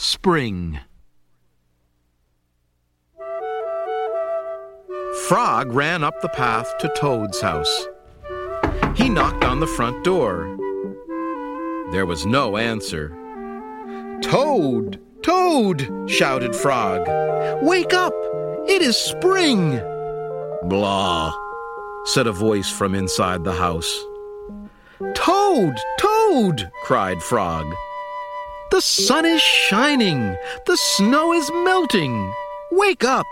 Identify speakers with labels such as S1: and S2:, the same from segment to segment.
S1: Spring. Frog ran up the path to Toad's house. He knocked on the front door. There was no answer. Toad! Toad! shouted Frog. Wake up! It is spring! Blah, said a voice from inside the house. Toad! Toad! cried Frog. The sun is shining! The snow is melting! Wake up!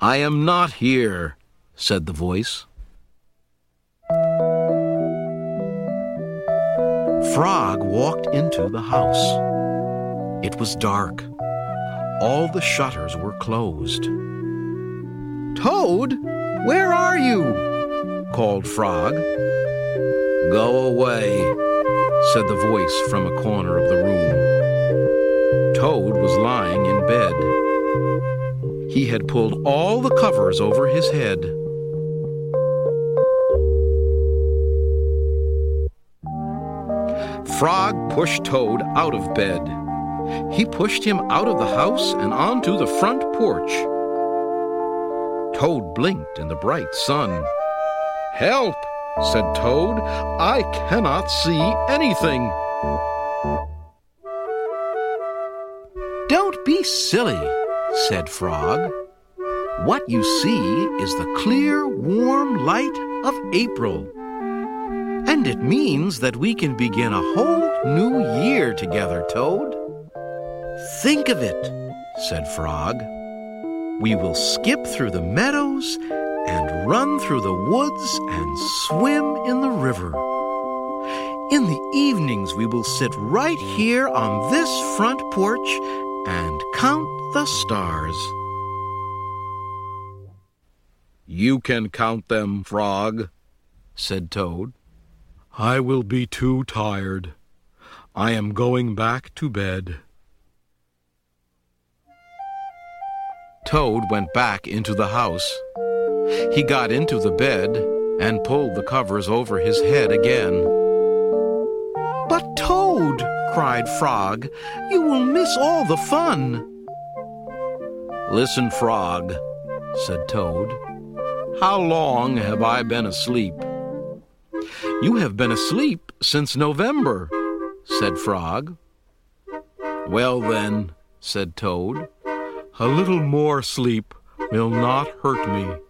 S1: I am not here, said the voice. Frog walked into the house. It was dark. All the shutters were closed. Toad, where are you? called Frog. Go away, said the voice from a corner of the room. Toad was lying in bed. He had pulled all the covers over his head. Frog pushed Toad out of bed. He pushed him out of the house and onto the front porch. Toad blinked in the bright sun. Help, said Toad. I cannot see anything. Don't be silly, said Frog. What you see is the clear, warm light of April. And it means that we can begin a whole new year together, Toad. Think of it, said Frog. We will skip through the meadows and run through the woods and swim in the river. In the evenings, we will sit right here on this front porch and count the stars. You can count them, Frog, said Toad. I will be too tired. I am going back to bed. Toad went back into the house. He got into the bed and pulled the covers over his head again. But Toad, cried Frog, you will miss all the fun. Listen, Frog, said Toad. How long have I been asleep? You have been asleep since November, said Frog. Well, then, said Toad, a little more sleep will not hurt me.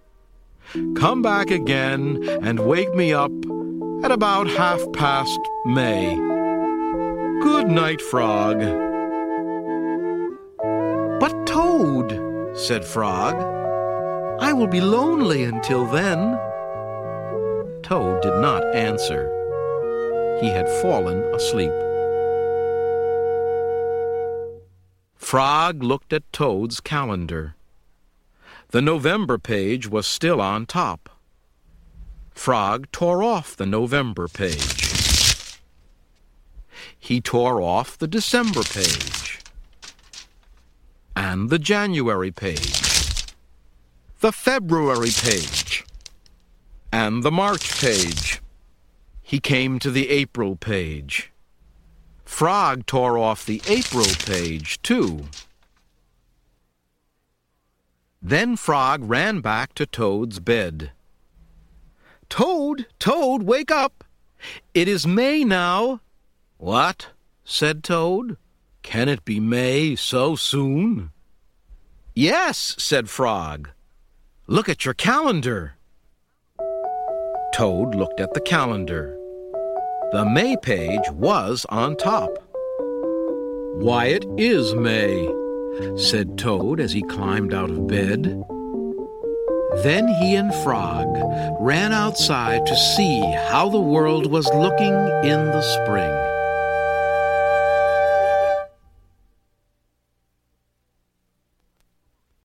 S1: Come back again and wake me up at about half past May. Good night, Frog. But, Toad, said Frog, I will be lonely until then. Toad did not answer. He had fallen asleep. Frog looked at Toad's calendar. The November page was still on top. Frog tore off the November page. He tore off the December page. And the January page. The February page. And the March page. He came to the April page. Frog tore off the April page, too. Then Frog ran back to Toad's bed. Toad, Toad, wake up! It is May now. What? said Toad. Can it be May so soon? Yes, said Frog. Look at your calendar. Toad looked at the calendar. The May page was on top. Why, it is May, said Toad as he climbed out of bed. Then he and Frog ran outside to see how the world was looking in the spring.